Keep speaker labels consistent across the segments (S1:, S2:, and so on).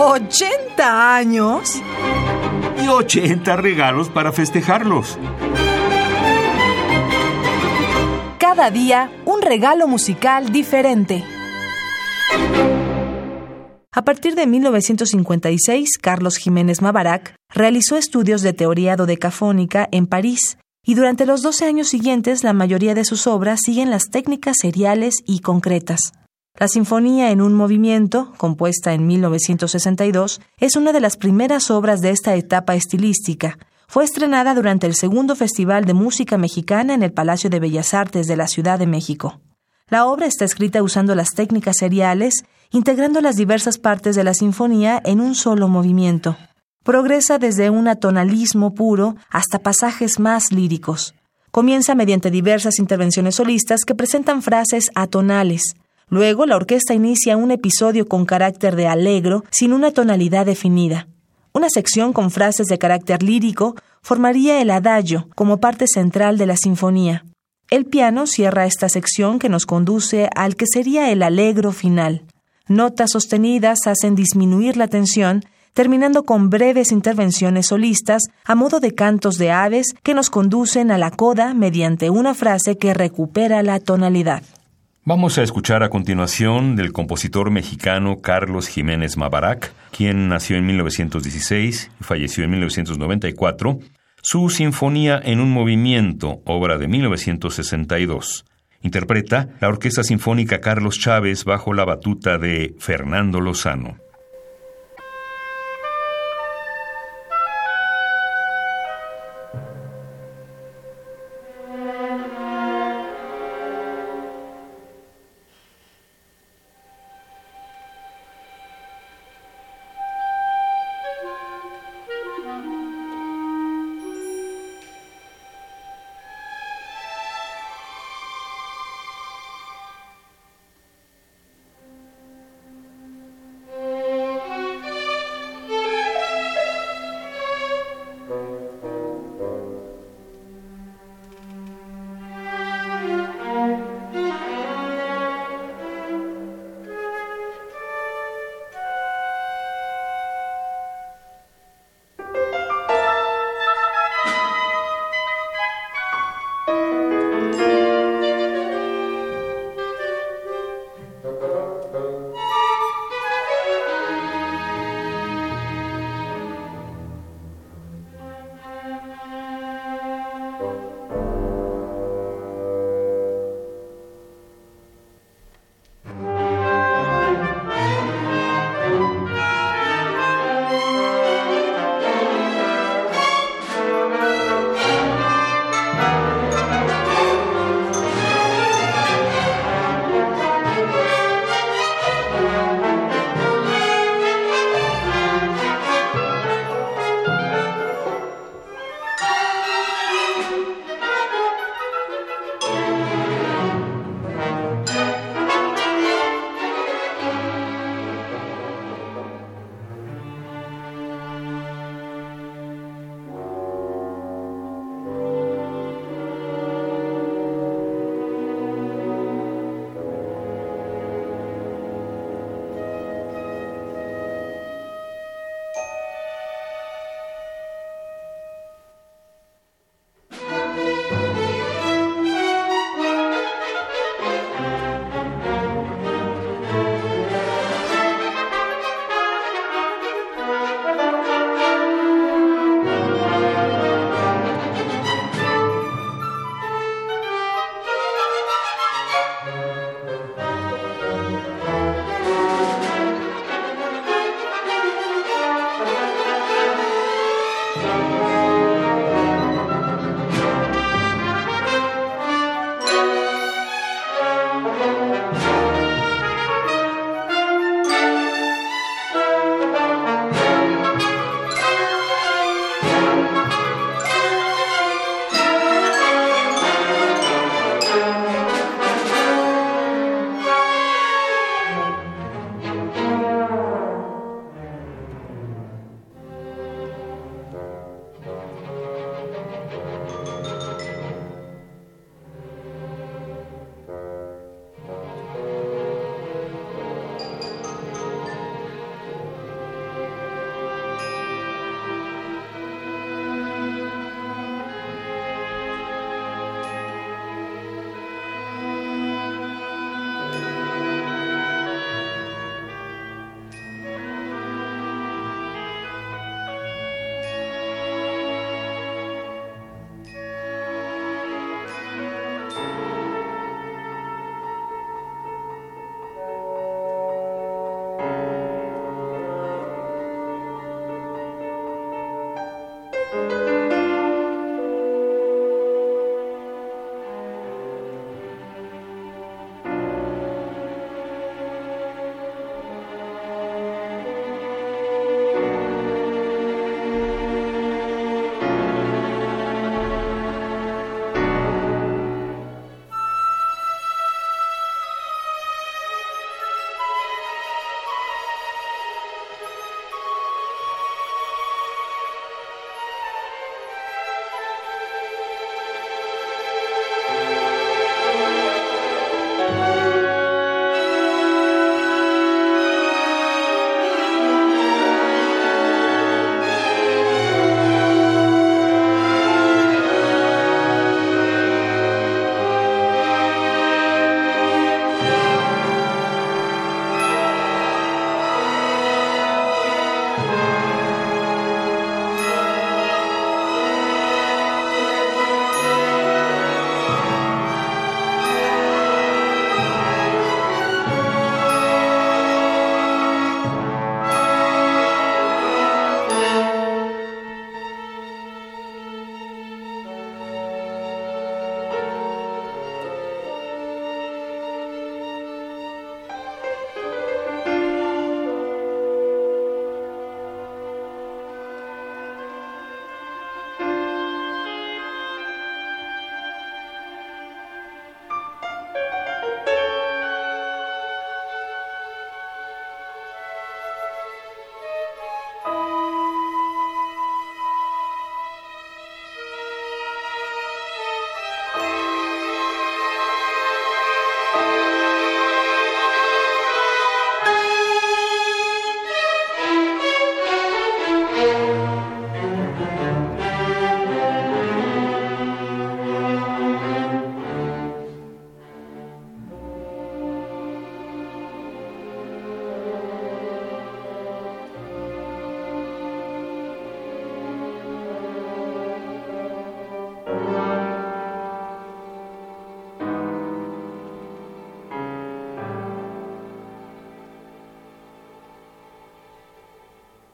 S1: ¿80 años?
S2: Y 80 regalos para festejarlos.
S1: Cada día un regalo musical diferente. A partir de 1956, Carlos Jiménez Mabarak realizó estudios de teoría dodecafónica en París y durante los 12 años siguientes la mayoría de sus obras siguen las técnicas seriales y concretas. La Sinfonía en un Movimiento, compuesta en 1962, es una de las primeras obras de esta etapa estilística. Fue estrenada durante el segundo Festival de Música Mexicana en el Palacio de Bellas Artes de la Ciudad de México. La obra está escrita usando las técnicas seriales, integrando las diversas partes de la sinfonía en un solo movimiento. Progresa desde un atonalismo puro hasta pasajes más líricos. Comienza mediante diversas intervenciones solistas que presentan frases atonales, Luego, la orquesta inicia un episodio con carácter de alegro, sin una tonalidad definida. Una sección con frases de carácter lírico formaría el adagio como parte central de la sinfonía. El piano cierra esta sección que nos conduce al que sería el alegro final. Notas sostenidas hacen disminuir la tensión, terminando con breves intervenciones solistas a modo de cantos de aves que nos conducen a la coda mediante una frase que recupera la tonalidad.
S2: Vamos a escuchar a continuación del compositor mexicano Carlos Jiménez Mabarak, quien nació en 1916 y falleció en 1994, su Sinfonía en un Movimiento, obra de 1962. Interpreta la Orquesta Sinfónica Carlos Chávez bajo la batuta de Fernando Lozano.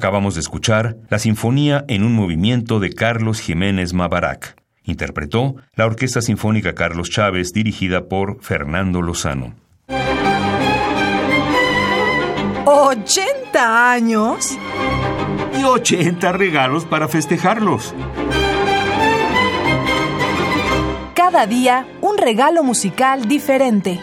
S2: Acabamos de escuchar la Sinfonía en un movimiento de Carlos Jiménez Mabarak. Interpretó la Orquesta Sinfónica Carlos Chávez dirigida por Fernando Lozano.
S1: ¿80 años?
S2: Y 80 regalos para festejarlos.
S1: Cada día un regalo musical diferente.